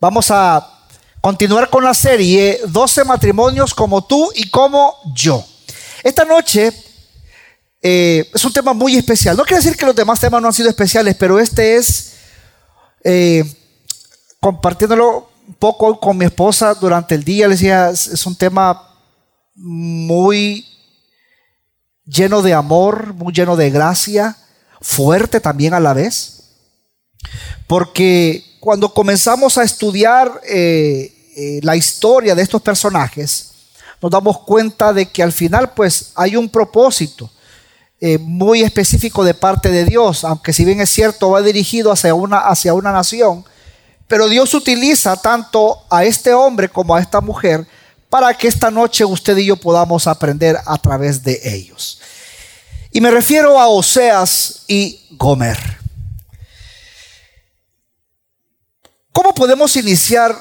Vamos a continuar con la serie 12 matrimonios como tú y como yo. Esta noche eh, es un tema muy especial. No quiere decir que los demás temas no han sido especiales, pero este es eh, compartiéndolo un poco con mi esposa durante el día. Le decía, es un tema muy lleno de amor, muy lleno de gracia, fuerte también a la vez. Porque cuando comenzamos a estudiar eh, eh, la historia de estos personajes, nos damos cuenta de que al final pues hay un propósito eh, muy específico de parte de Dios, aunque si bien es cierto va dirigido hacia una, hacia una nación, pero Dios utiliza tanto a este hombre como a esta mujer para que esta noche usted y yo podamos aprender a través de ellos. Y me refiero a Oseas y Gomer. ¿Cómo podemos iniciar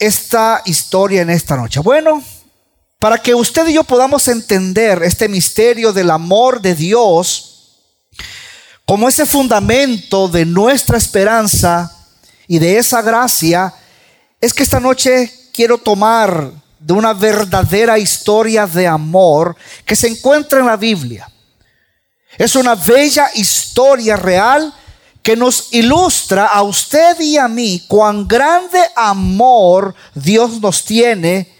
esta historia en esta noche? Bueno, para que usted y yo podamos entender este misterio del amor de Dios como ese fundamento de nuestra esperanza y de esa gracia, es que esta noche quiero tomar de una verdadera historia de amor que se encuentra en la Biblia. Es una bella historia real que nos ilustra a usted y a mí cuán grande amor Dios nos tiene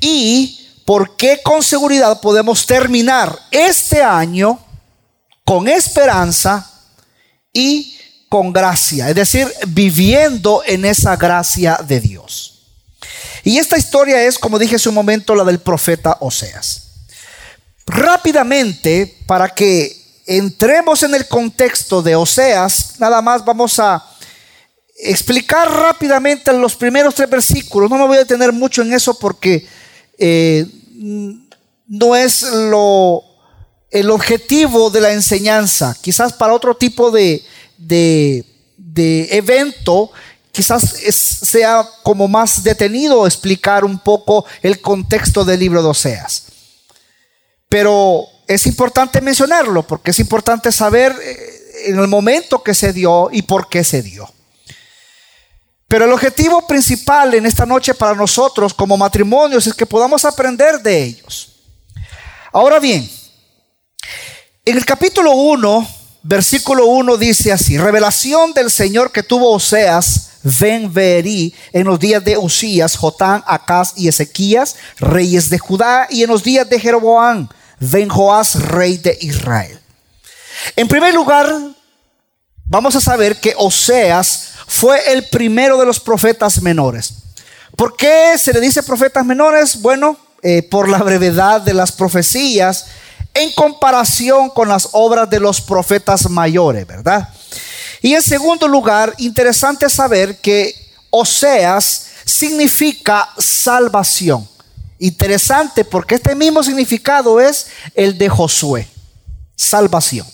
y por qué con seguridad podemos terminar este año con esperanza y con gracia, es decir, viviendo en esa gracia de Dios. Y esta historia es, como dije hace un momento, la del profeta Oseas. Rápidamente, para que entremos en el contexto de Oseas, nada más vamos a explicar rápidamente los primeros tres versículos. No me voy a detener mucho en eso porque eh, no es lo, el objetivo de la enseñanza. Quizás para otro tipo de, de, de evento quizás sea como más detenido explicar un poco el contexto del libro de Oseas. Pero es importante mencionarlo porque es importante saber eh, en el momento que se dio y por qué se dio. Pero el objetivo principal en esta noche para nosotros como matrimonios es que podamos aprender de ellos. Ahora bien, en el capítulo 1, versículo 1 dice así, revelación del Señor que tuvo Oseas Ben Verí en los días de Usías, Jotán, Acaz y Ezequías, reyes de Judá, y en los días de Jeroboam, Ben Joás, rey de Israel. En primer lugar, vamos a saber que Oseas fue el primero de los profetas menores. ¿Por qué se le dice profetas menores? Bueno, eh, por la brevedad de las profecías en comparación con las obras de los profetas mayores, ¿verdad? Y en segundo lugar, interesante saber que Oseas significa salvación. Interesante porque este mismo significado es el de Josué, salvación.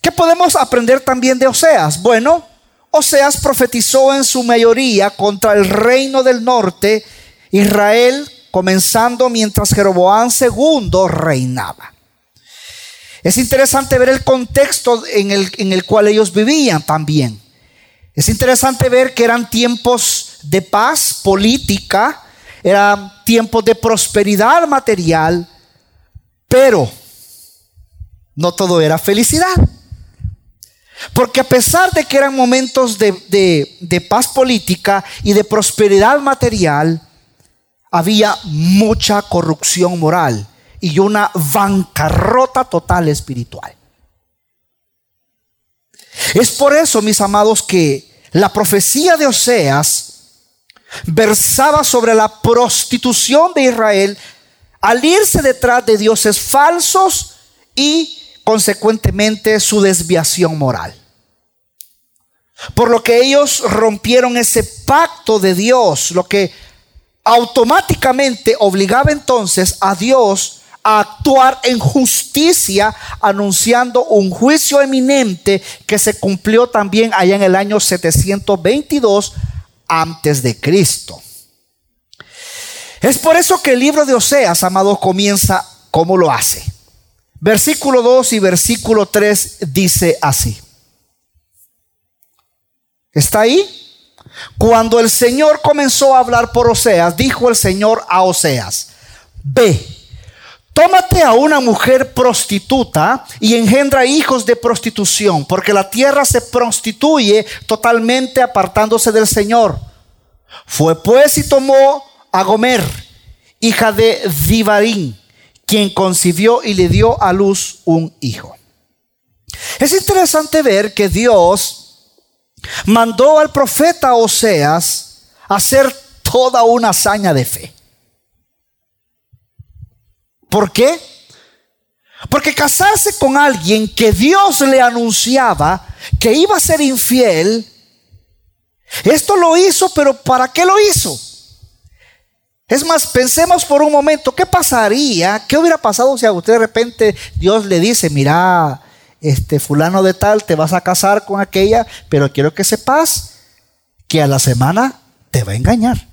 ¿Qué podemos aprender también de Oseas? Bueno, Oseas profetizó en su mayoría contra el reino del norte, Israel, comenzando mientras Jeroboam II reinaba. Es interesante ver el contexto en el, en el cual ellos vivían también. Es interesante ver que eran tiempos de paz política, eran tiempos de prosperidad material, pero no todo era felicidad. Porque a pesar de que eran momentos de, de, de, paz política y de prosperidad material, había mucha corrupción moral y una bancarrota total espiritual. Es por eso, mis amados, que la profecía de Oseas versaba sobre la prostitución de Israel al irse detrás de dioses falsos y consecuentemente su desviación moral. Por lo que ellos rompieron ese pacto de Dios, lo que automáticamente obligaba entonces a Dios a actuar en justicia, anunciando un juicio eminente que se cumplió también allá en el año 722 antes de Cristo. Es por eso que el libro de Oseas, amados, comienza como lo hace. Versículo 2 y versículo 3 dice así. ¿Está ahí? Cuando el Señor comenzó a hablar por Oseas, dijo el Señor a Oseas, ve, tómate a una mujer prostituta y engendra hijos de prostitución, porque la tierra se prostituye totalmente apartándose del Señor. Fue pues y tomó a Gomer, hija de Divarín, quien concibió y le dio a luz un hijo. Es interesante ver que Dios mandó al profeta Oseas hacer toda una hazaña de fe. ¿Por qué? Porque casarse con alguien que Dios le anunciaba que iba a ser infiel, esto lo hizo, pero ¿para qué lo hizo? Es más, pensemos por un momento, ¿qué pasaría? ¿Qué hubiera pasado si a usted de repente Dios le dice, mira, este fulano de tal, te vas a casar con aquella, pero quiero que sepas que a la semana te va a engañar.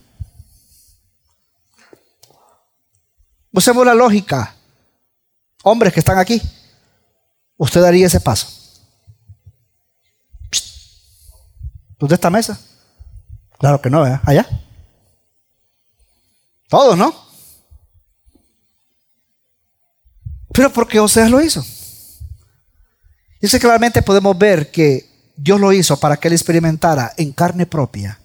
Usemos la lógica. Hombres que están aquí, usted daría ese paso. ¿Usted esta mesa? Claro que no, ¿eh? Allá. Todos, ¿no? Pero porque Oseas lo hizo. Eso claramente podemos ver que Dios lo hizo para que él experimentara en carne propia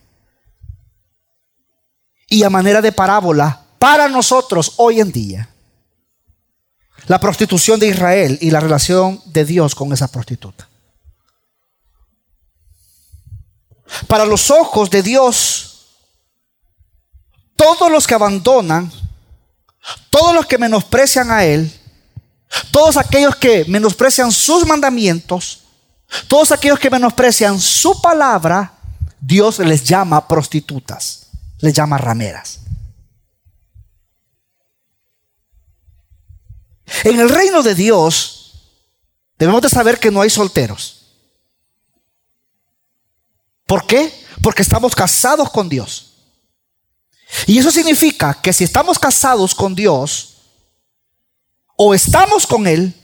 y a manera de parábola para nosotros hoy en día la prostitución de Israel y la relación de Dios con esa prostituta. Para los ojos de Dios, todos los que abandonan, todos los que menosprecian a Él, todos aquellos que menosprecian sus mandamientos, todos aquellos que menosprecian su palabra, Dios les llama prostitutas, les llama rameras. En el reino de Dios debemos de saber que no hay solteros. ¿Por qué? Porque estamos casados con Dios. Y eso significa que si estamos casados con Dios, o estamos con Él,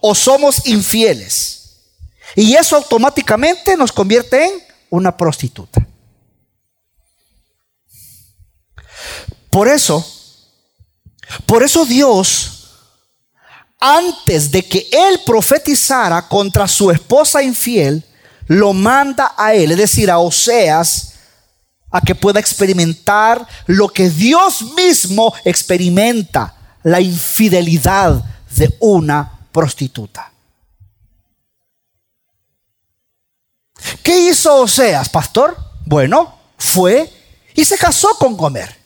o somos infieles. Y eso automáticamente nos convierte en una prostituta. Por eso, por eso Dios, antes de que Él profetizara contra su esposa infiel, lo manda a Él, es decir, a Oseas, a que pueda experimentar lo que Dios mismo experimenta, la infidelidad de una prostituta. ¿Qué hizo Oseas, pastor? Bueno, fue y se casó con Gomer,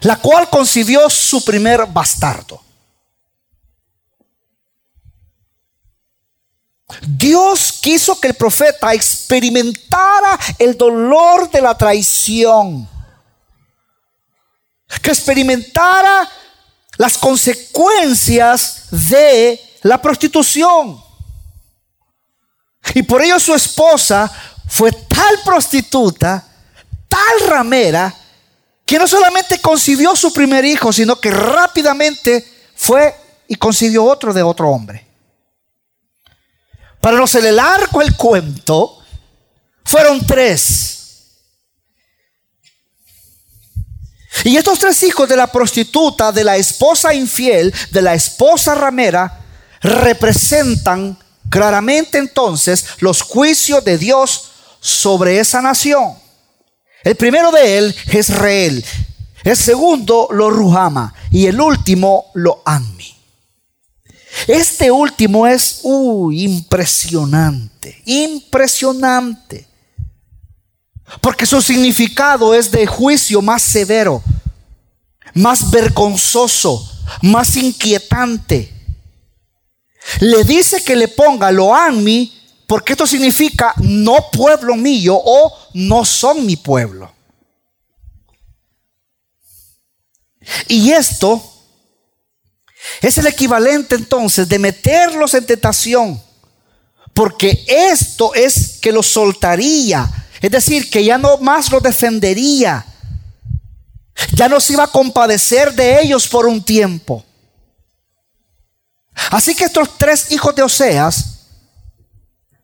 la cual concibió su primer bastardo. Dios quiso que el profeta experimentara el dolor de la traición, que experimentara las consecuencias de la prostitución. Y por ello su esposa fue tal prostituta, tal ramera, que no solamente concibió su primer hijo, sino que rápidamente fue y concibió otro de otro hombre. Para no ser el largo el cuento, fueron tres. Y estos tres hijos de la prostituta, de la esposa infiel, de la esposa ramera, representan claramente entonces los juicios de Dios sobre esa nación. El primero de él es Reel, el segundo lo Ruhama y el último lo Anmi. Este último es impresionante, impresionante. Porque su significado es de juicio más severo, más vergonzoso, más inquietante. Le dice que le ponga lo anmi porque esto significa no pueblo mío o no son mi pueblo. Y esto es el equivalente entonces de meterlos en tentación. Porque esto es que los soltaría. Es decir, que ya no más los defendería. Ya no se iba a compadecer de ellos por un tiempo. Así que estos tres hijos de Oseas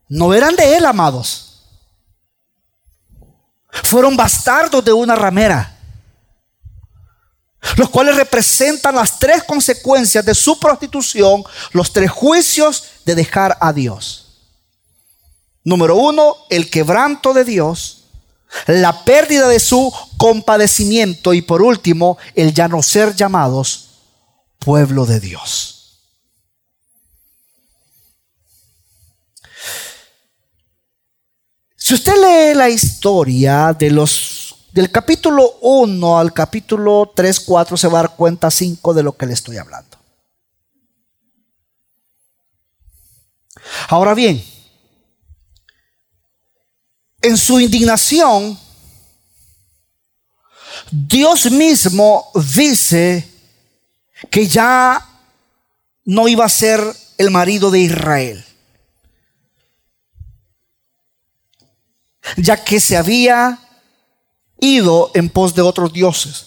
no eran de él, amados. Fueron bastardos de una ramera los cuales representan las tres consecuencias de su prostitución, los tres juicios de dejar a Dios. Número uno, el quebranto de Dios, la pérdida de su compadecimiento y por último, el ya no ser llamados pueblo de Dios. Si usted lee la historia de los del capítulo 1 al capítulo 3, 4 se va a dar cuenta 5 de lo que le estoy hablando. Ahora bien, en su indignación, Dios mismo dice que ya no iba a ser el marido de Israel. Ya que se había ido en pos de otros dioses.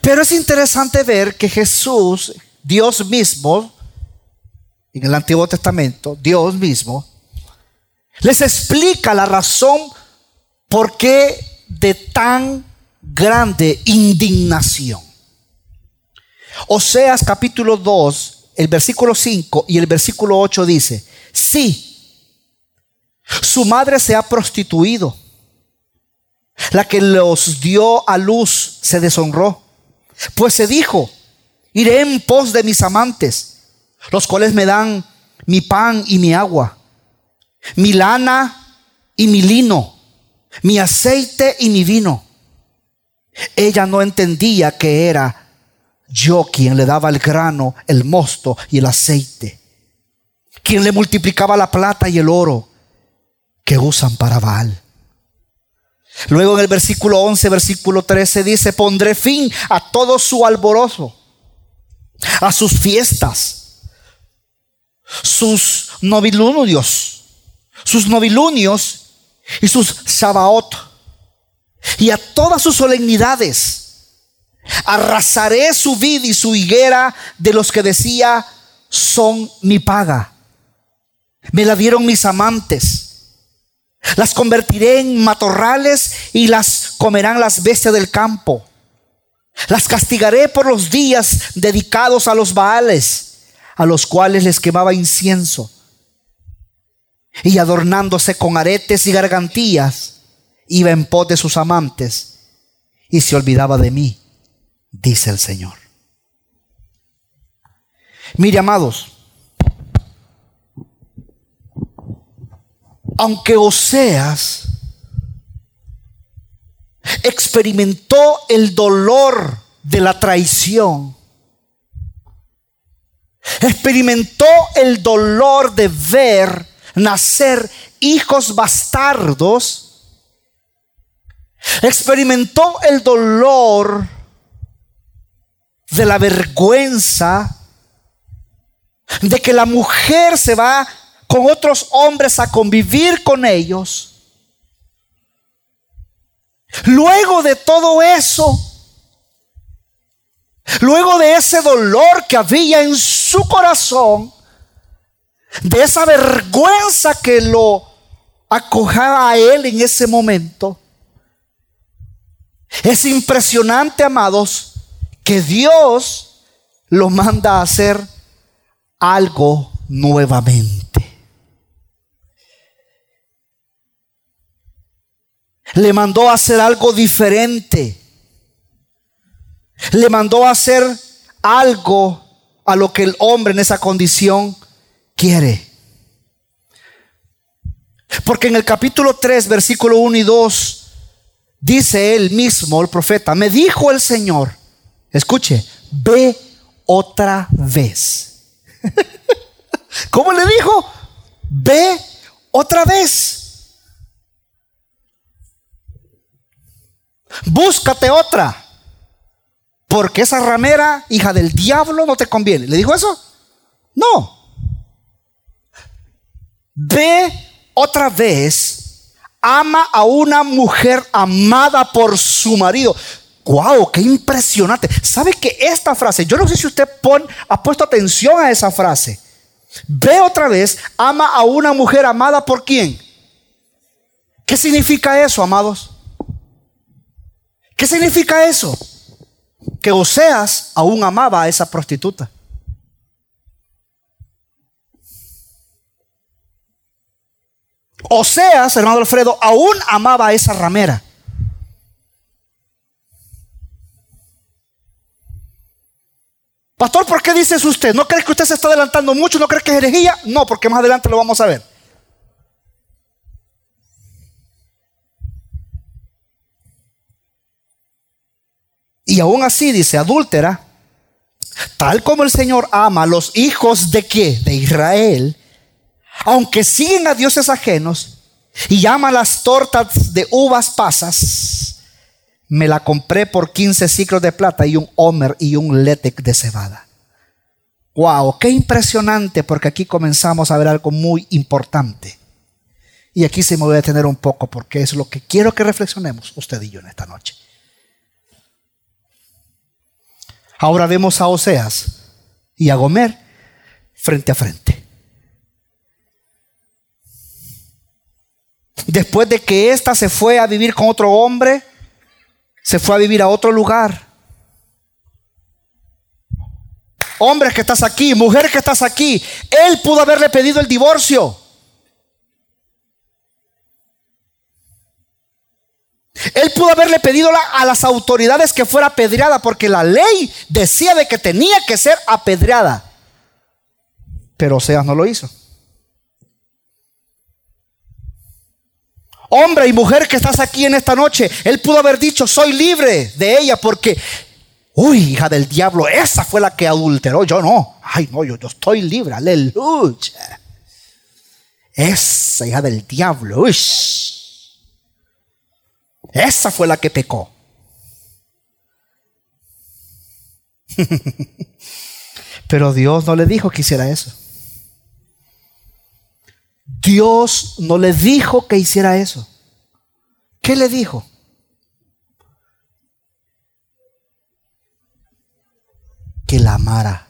Pero es interesante ver que Jesús, Dios mismo, en el Antiguo Testamento, Dios mismo, les explica la razón por qué de tan grande indignación. Oseas capítulo 2, el versículo 5 y el versículo 8 dice, sí, su madre se ha prostituido. La que los dio a luz se deshonró. Pues se dijo, iré en pos de mis amantes, los cuales me dan mi pan y mi agua, mi lana y mi lino, mi aceite y mi vino. Ella no entendía que era yo quien le daba el grano, el mosto y el aceite, quien le multiplicaba la plata y el oro que usan para Baal. Luego en el versículo 11, versículo 13 dice, pondré fin a todo su alborozo, a sus fiestas, sus novilunios, sus novilunios y sus sabaot, y a todas sus solemnidades. Arrasaré su vid y su higuera de los que decía, son mi paga. Me la dieron mis amantes las convertiré en matorrales y las comerán las bestias del campo. Las castigaré por los días dedicados a los Baales, a los cuales les quemaba incienso. Y adornándose con aretes y gargantillas, iba en pos de sus amantes y se olvidaba de mí, dice el Señor. Mire, amados, aunque Oseas experimentó el dolor de la traición, experimentó el dolor de ver nacer hijos bastardos, experimentó el dolor de la vergüenza de que la mujer se va con otros hombres a convivir con ellos. Luego de todo eso, luego de ese dolor que había en su corazón, de esa vergüenza que lo acojaba a él en ese momento, es impresionante, amados, que Dios lo manda a hacer algo nuevamente. Le mandó a hacer algo diferente. Le mandó a hacer algo a lo que el hombre en esa condición quiere. Porque en el capítulo 3, versículo 1 y 2, dice él mismo, el profeta, me dijo el Señor, escuche, ve otra vez. ¿Cómo le dijo? Ve otra vez. Búscate otra. Porque esa ramera, hija del diablo, no te conviene. ¿Le dijo eso? No. Ve otra vez, ama a una mujer amada por su marido. ¡Wow! ¡Qué impresionante! ¿Sabe que esta frase, yo no sé si usted ha puesto atención a esa frase. Ve otra vez, ama a una mujer amada por quién? ¿Qué significa eso, amados? ¿Qué significa eso? Que Oseas aún amaba a esa prostituta. Oseas, hermano Alfredo, aún amaba a esa ramera. Pastor, ¿por qué dice eso usted? ¿No cree que usted se está adelantando mucho? ¿No cree que es herejía? No, porque más adelante lo vamos a ver. Y aún así dice, adúltera, tal como el Señor ama a los hijos de qué? De Israel, aunque siguen a dioses ajenos y llaman las tortas de uvas pasas, me la compré por 15 ciclos de plata y un homer y un letec de cebada. Wow, qué impresionante porque aquí comenzamos a ver algo muy importante. Y aquí se me voy a detener un poco porque es lo que quiero que reflexionemos usted y yo en esta noche. Ahora vemos a Oseas y a Gomer frente a frente. Después de que ésta se fue a vivir con otro hombre, se fue a vivir a otro lugar. Hombre que estás aquí, mujer que estás aquí, él pudo haberle pedido el divorcio. Él pudo haberle pedido a las autoridades que fuera apedreada porque la ley decía de que tenía que ser apedreada. Pero Oseas no lo hizo. Hombre y mujer que estás aquí en esta noche, él pudo haber dicho, soy libre de ella porque, uy, hija del diablo, esa fue la que adulteró, yo no. Ay, no, yo, yo estoy libre, aleluya. Esa hija del diablo, uy. Esa fue la que pecó. Pero Dios no le dijo que hiciera eso. Dios no le dijo que hiciera eso. ¿Qué le dijo? Que la amara.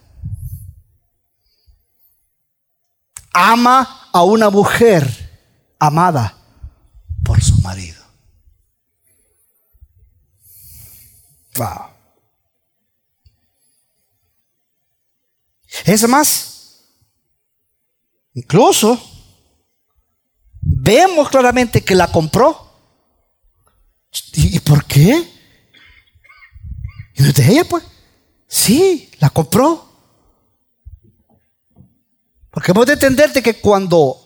Ama a una mujer amada por su marido. Wow. Es más, incluso vemos claramente que la compró. ¿Y por qué? ¿Y no de ella, pues? Sí, la compró. Porque hemos de entender que cuando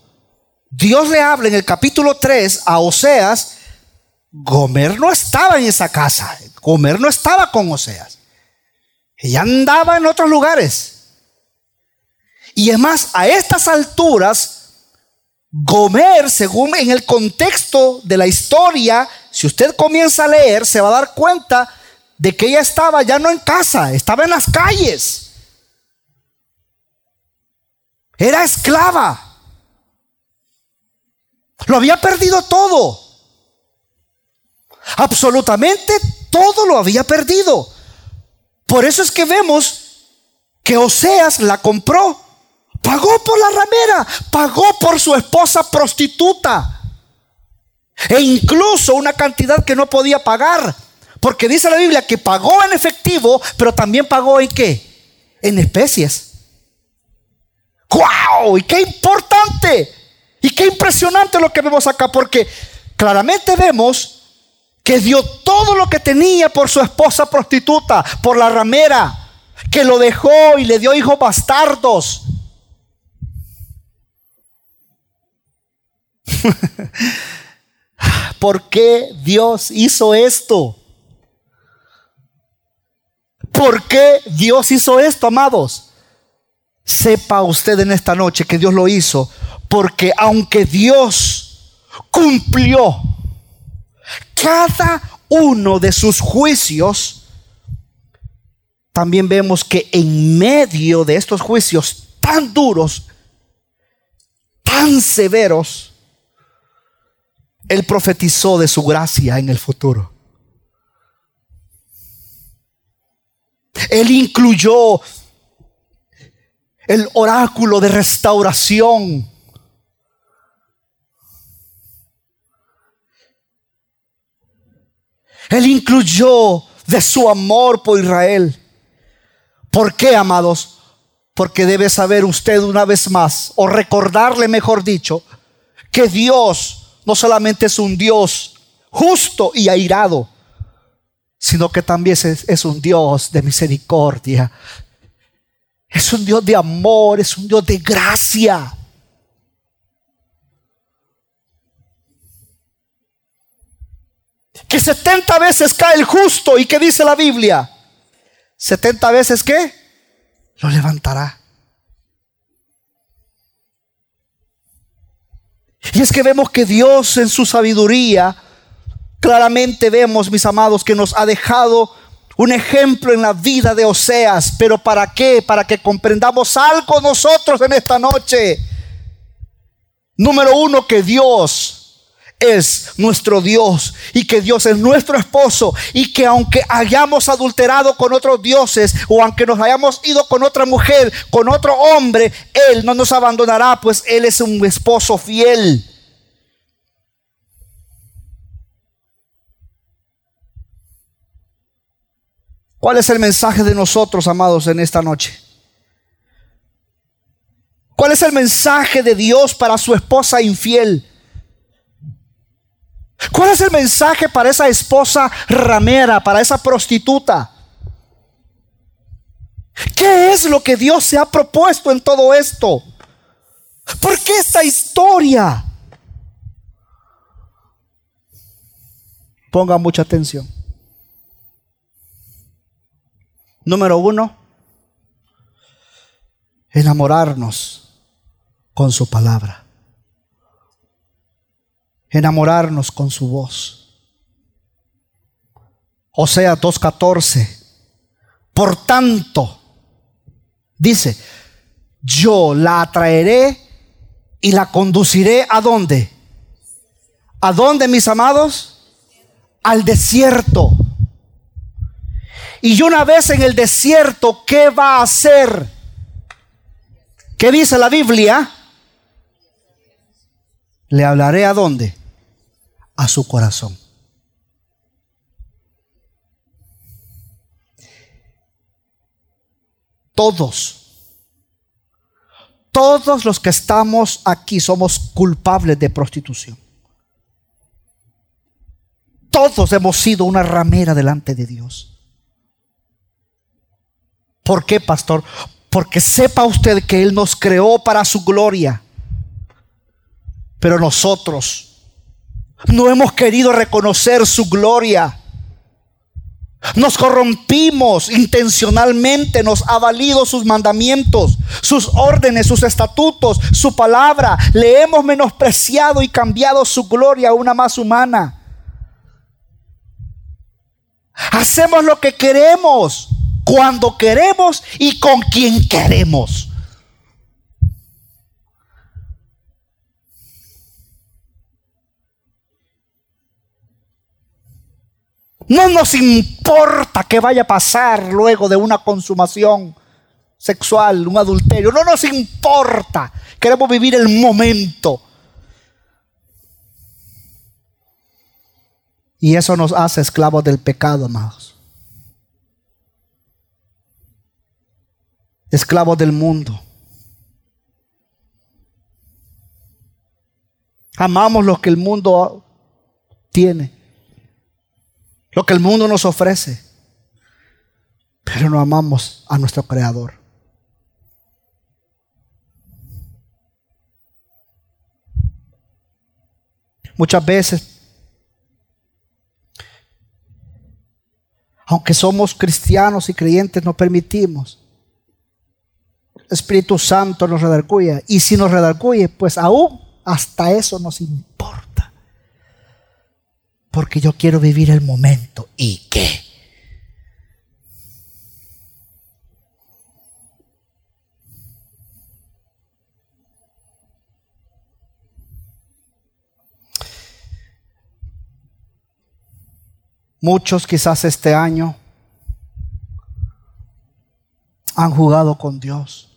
Dios le habla en el capítulo 3 a Oseas, Gomer no estaba en esa casa. Gomer no estaba con Oseas. Ella andaba en otros lugares. Y es más, a estas alturas, Gomer, según en el contexto de la historia, si usted comienza a leer, se va a dar cuenta de que ella estaba ya no en casa, estaba en las calles. Era esclava. Lo había perdido todo. Absolutamente todo lo había perdido. Por eso es que vemos que Oseas la compró. Pagó por la ramera, pagó por su esposa prostituta. E incluso una cantidad que no podía pagar. Porque dice la Biblia que pagó en efectivo, pero también pagó en qué? En especies. ¡Wow! Y qué importante. Y qué impresionante lo que vemos acá. Porque claramente vemos que dio todo lo que tenía por su esposa prostituta, por la ramera, que lo dejó y le dio hijos bastardos. ¿Por qué Dios hizo esto? ¿Por qué Dios hizo esto, amados? Sepa usted en esta noche que Dios lo hizo porque aunque Dios cumplió cada uno de sus juicios, también vemos que en medio de estos juicios tan duros, tan severos, Él profetizó de su gracia en el futuro. Él incluyó el oráculo de restauración Él incluyó de su amor por Israel. ¿Por qué, amados? Porque debe saber usted una vez más, o recordarle, mejor dicho, que Dios no solamente es un Dios justo y airado, sino que también es, un Dios de misericordia. Es un Dios de amor, es un Dios de gracia. Que 70 veces cae el justo y que dice la Biblia, 70 veces que lo levantará. Y es que vemos que Dios en su sabiduría, claramente vemos, mis amados, que nos ha dejado un ejemplo en la vida de Oseas. Pero ¿para qué? Para que comprendamos algo nosotros en esta noche. Número uno, que Dios es nuestro Dios y que Dios es nuestro esposo y que aunque hayamos adulterado con otros dioses o aunque nos hayamos ido con otra mujer, con otro hombre, Él no nos abandonará, pues Él es un esposo fiel. ¿Cuál es el mensaje de nosotros, amados, en esta noche? ¿Cuál es el mensaje de Dios para su esposa infiel? ¿Cuál es el mensaje para esa esposa ramera, para esa prostituta? ¿Qué es lo que Dios se ha propuesto en todo esto? ¿Por qué esta historia? Ponga mucha atención. Número uno, enamorarnos con su palabra enamorarnos con su voz. O sea, 2.14. Por tanto, dice, yo la atraeré y la conduciré a dónde? ¿A dónde, mis amados? Al desierto. Y una vez en el desierto, ¿qué va a hacer? ¿Qué dice la Biblia? Le hablaré a dónde? A su corazón. Todos, todos los que estamos aquí somos culpables de prostitución. Todos hemos sido una ramera delante de Dios. ¿Por qué, pastor? Porque sepa usted que Él nos creó para su gloria. Pero nosotros no hemos querido reconocer su gloria. Nos corrompimos intencionalmente, nos ha valido sus mandamientos, sus órdenes, sus estatutos, su palabra. Le hemos menospreciado y cambiado su gloria a una más humana. Hacemos lo que queremos, cuando queremos y con quien queremos. No nos importa que vaya a pasar luego de una consumación sexual, un adulterio. No nos importa. Queremos vivir el momento. Y eso nos hace esclavos del pecado, amados. Esclavos del mundo. Amamos lo que el mundo tiene lo que el mundo nos ofrece, pero no amamos a nuestro Creador. Muchas veces, aunque somos cristianos y creyentes, no permitimos. Espíritu Santo nos redarcuye. Y si nos redarcuye, pues aún hasta eso nos importa porque yo quiero vivir el momento. ¿Y qué? Muchos quizás este año han jugado con Dios.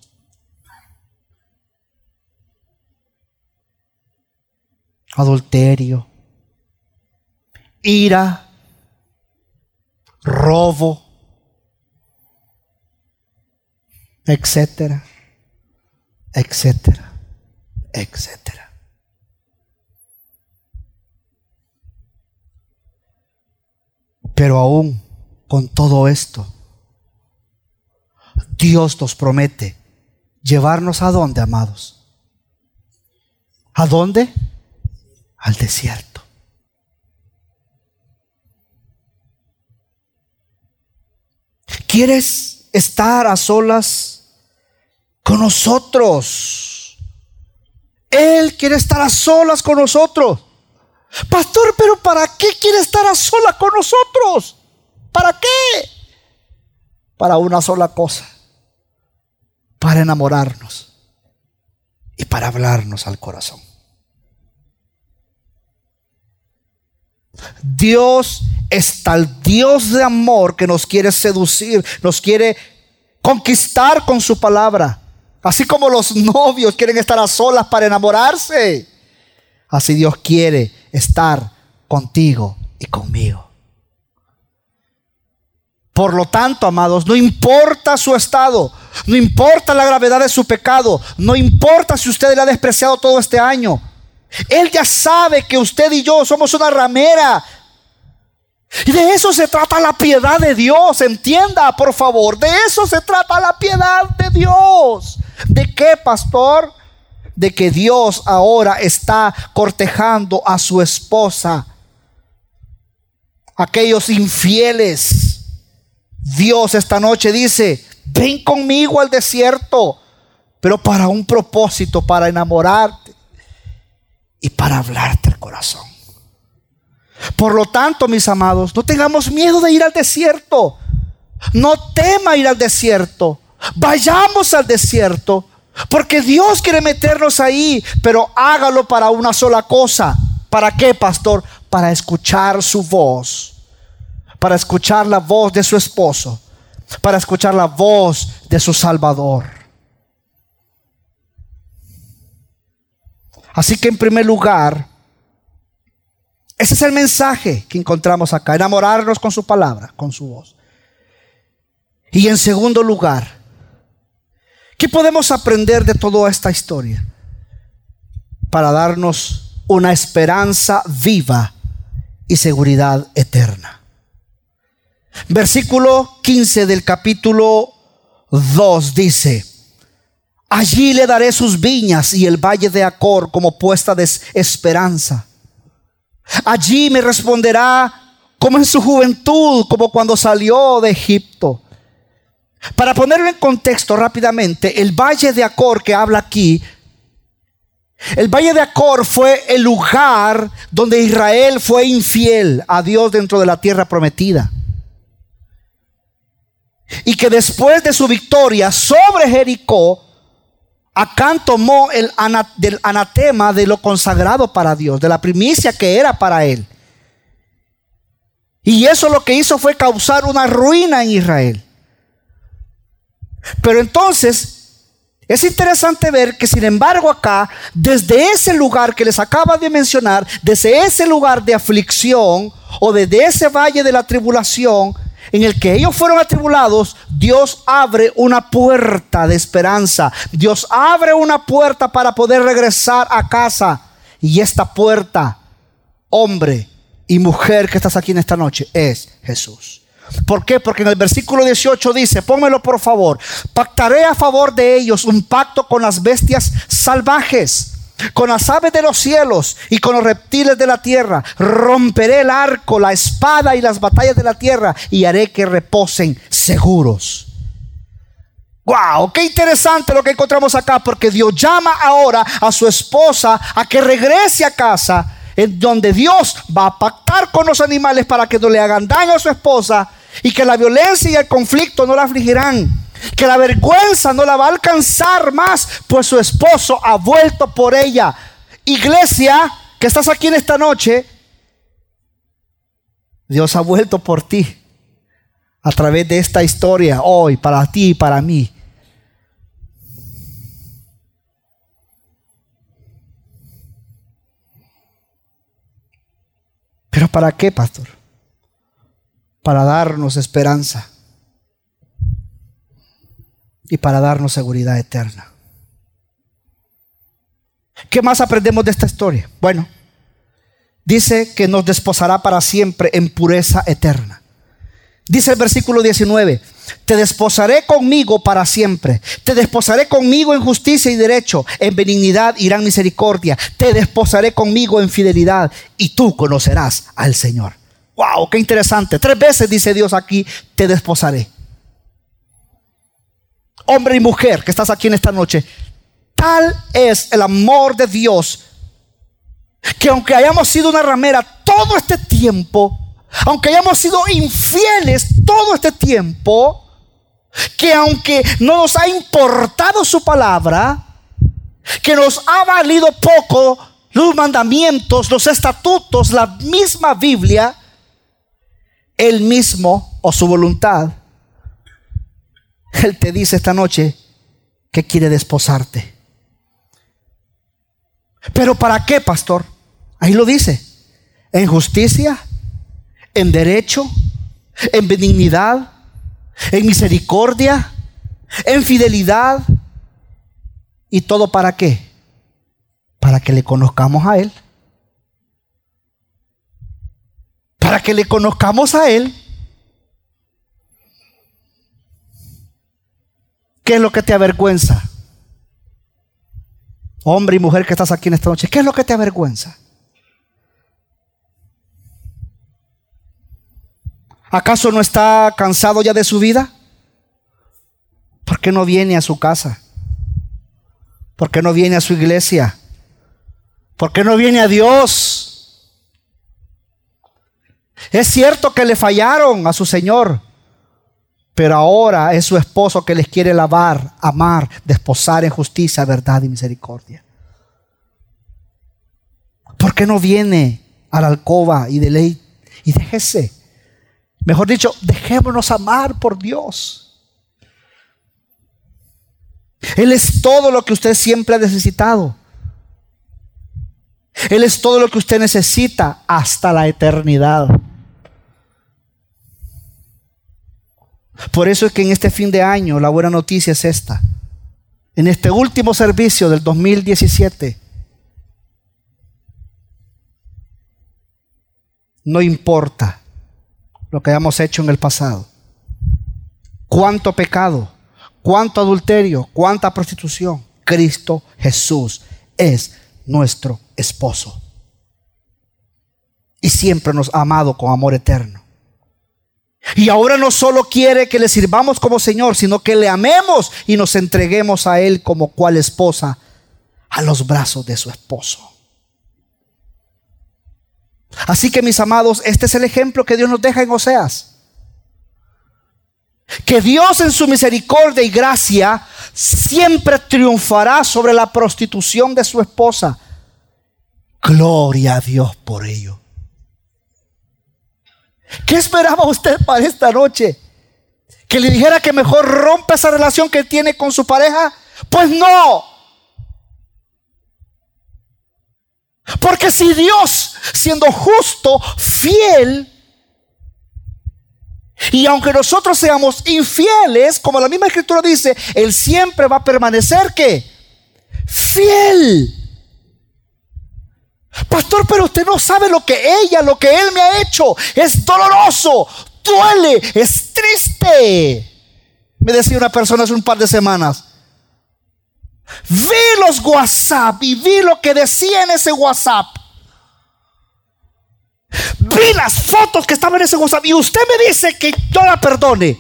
Adulterio, ira, robo, etcétera, etcétera, etcétera. Pero aún con todo esto, Dios nos promete llevarnos a dónde, amados. ¿A dónde? Al desierto. ¿Quieres estar a solas con nosotros? Él quiere estar a solas con nosotros. Pastor, pero ¿para qué quiere estar a solas con nosotros? ¿Para qué? Para una sola cosa. Para enamorarnos y para hablarnos al corazón. Dios es tal Dios de amor que nos quiere seducir, nos quiere conquistar con su palabra. Así como los novios quieren estar a solas para enamorarse. Así Dios quiere estar contigo y conmigo. Por lo tanto, amados, no importa su estado, no importa la gravedad de su pecado, no importa si usted le ha despreciado todo este año. Él ya sabe que usted y yo somos una ramera. Y de eso se trata la piedad de Dios, entienda por favor, de eso se trata la piedad de Dios. ¿De qué, pastor? De que Dios ahora está cortejando a su esposa. Aquellos infieles Dios esta noche dice, ven conmigo al desierto, pero para un propósito, para enamorarte y para hablarte el corazón. Por lo tanto, mis amados, no tengamos miedo de ir al desierto. No tema ir al desierto. Vayamos al desierto. Porque Dios quiere meternos ahí, pero hágalo para una sola cosa. ¿Para qué, pastor? Para escuchar su voz para escuchar la voz de su esposo, para escuchar la voz de su Salvador. Así que en primer lugar, ese es el mensaje que encontramos acá, enamorarnos con su palabra, con su voz. Y en segundo lugar, ¿qué podemos aprender de toda esta historia? Para darnos una esperanza viva y seguridad eterna. Versículo 15 del capítulo 2 dice, allí le daré sus viñas y el valle de Acor como puesta de esperanza. Allí me responderá como en su juventud, como cuando salió de Egipto. Para ponerlo en contexto rápidamente, el valle de Acor que habla aquí, el valle de Acor fue el lugar donde Israel fue infiel a Dios dentro de la tierra prometida y que después de su victoria sobre Jericó, Acán tomó el anatema de lo consagrado para Dios, de la primicia que era para él. Y eso lo que hizo fue causar una ruina en Israel. Pero entonces es interesante ver que sin embargo acá, desde ese lugar que les acaba de mencionar, desde ese lugar de aflicción o desde ese valle de la tribulación, en el que ellos fueron atribulados, Dios abre una puerta de esperanza. Dios abre una puerta para poder regresar a casa. Y esta puerta, hombre y mujer que estás aquí en esta noche, es Jesús. ¿Por qué? Porque en el versículo 18 dice, pónmelo por favor, pactaré a favor de ellos un pacto con las bestias salvajes con las aves de los cielos y con los reptiles de la tierra. Romperé el arco, la espada y las batallas de la tierra y haré que reposen seguros. Wow, qué interesante lo que encontramos acá, porque Dios llama ahora a su esposa a que regrese a casa, en donde Dios va a pactar con los animales para que no le hagan daño a su esposa y que la violencia y el conflicto no la afligirán que la vergüenza no la va a alcanzar más, pues su esposo ha vuelto por ella. Iglesia, que estás aquí en esta noche, Dios ha vuelto por ti a través de esta historia hoy, para ti y para mí. Pero ¿para qué, pastor? para darnos esperanza y para darnos seguridad eterna. ¿Qué más aprendemos de esta historia? Bueno, dice que nos desposará para siempre en pureza eterna. Dice el versículo 19, te desposaré conmigo para siempre, te desposaré conmigo en justicia y derecho, en benignidad y gran misericordia, te desposaré conmigo en fidelidad y tú conocerás al Señor. Wow, qué interesante. Tres veces dice Dios aquí, te desposaré. Hombre y mujer que estás aquí en esta noche, tal es el amor de Dios que aunque hayamos sido una ramera todo este tiempo, aunque hayamos sido infieles todo este tiempo, que aunque no nos ha importado su palabra, que nos ha valido poco los mandamientos, los estatutos, la misma Biblia, él mismo o su voluntad, Él te dice esta noche que quiere desposarte. Pero ¿para qué, pastor? Ahí lo dice. En justicia, en derecho, en benignidad, en misericordia, en fidelidad. ¿Y todo para qué? Para que le conozcamos a Él. Para que le conozcamos a Él. ¿Qué es lo que te avergüenza? Hombre y mujer que estás aquí en esta noche, ¿qué es lo que te avergüenza? ¿Acaso no está cansado ya de su vida? ¿Por qué no viene a su casa? ¿Por qué no viene a su iglesia? ¿Por qué no viene a Dios? Es cierto que le fallaron a su Señor, pero ahora es su esposo que les quiere lavar, amar, desposar en justicia, verdad y misericordia. ¿Por qué no viene a la alcoba y de ley y déjese? Mejor dicho, dejémonos amar por Dios. Él es todo lo que usted siempre ha necesitado. Él es todo lo que usted necesita hasta la eternidad. Por eso es que en este fin de año la buena noticia es esta. En este último servicio del 2017, no importa lo que hayamos hecho en el pasado. Cuánto pecado, cuánto adulterio, cuánta prostitución. Cristo Jesús es nuestro esposo. Y siempre nos ha amado con amor eterno. Y ahora no solo quiere que le sirvamos como Señor, sino que le amemos y nos entreguemos a Él como cual esposa a los brazos de su esposo. Así que mis amados, este es el ejemplo que Dios nos deja en Oseas. Que Dios en su misericordia y gracia siempre triunfará sobre la prostitución de su esposa. Gloria a Dios por ello. ¿Qué esperaba usted para esta noche? ¿Que le dijera que mejor rompa esa relación que tiene con su pareja? Pues no. Porque si Dios, siendo justo, fiel, y aunque nosotros seamos infieles, como la misma escritura dice, Él siempre va a permanecer que fiel. Pastor, pero usted no sabe lo que ella, lo que Él me ha hecho. Es doloroso, duele, es triste. Me decía una persona hace un par de semanas. Vi los WhatsApp y vi lo que decía en ese WhatsApp. Vi las fotos que estaban en ese WhatsApp y usted me dice que yo la perdone.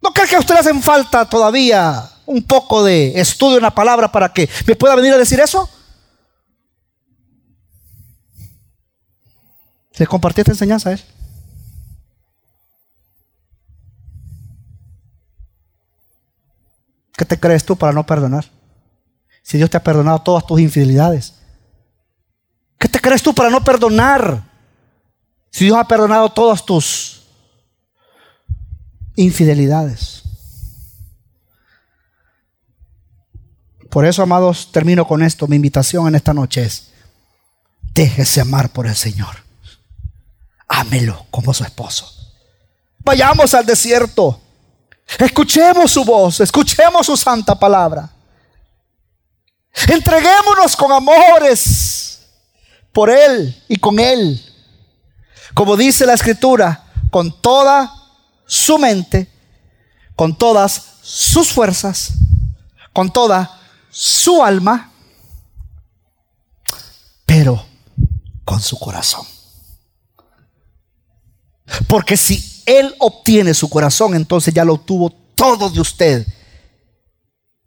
¿No cree que a usted le hacen falta todavía un poco de estudio en la palabra para que me pueda venir a decir eso? ¿Le compartí esta enseñanza él? ¿Qué te crees tú para no perdonar? Si Dios te ha perdonado todas tus infidelidades. ¿Qué te crees tú para no perdonar? Si Dios ha perdonado todas tus infidelidades. Por eso, amados, termino con esto. Mi invitación en esta noche es, déjese amar por el Señor. Ámelo como su esposo. Vayamos al desierto. Escuchemos su voz, escuchemos su santa palabra. Entreguémonos con amores por Él y con Él. Como dice la escritura, con toda su mente, con todas sus fuerzas, con toda su alma, pero con su corazón. Porque si Él obtiene su corazón, entonces ya lo obtuvo todo de usted.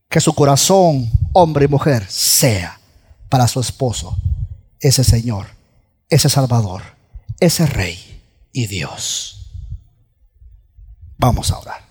Que su corazón, hombre y mujer, sea para su esposo ese Señor, ese Salvador, ese Rey y Dios. Vamos a orar.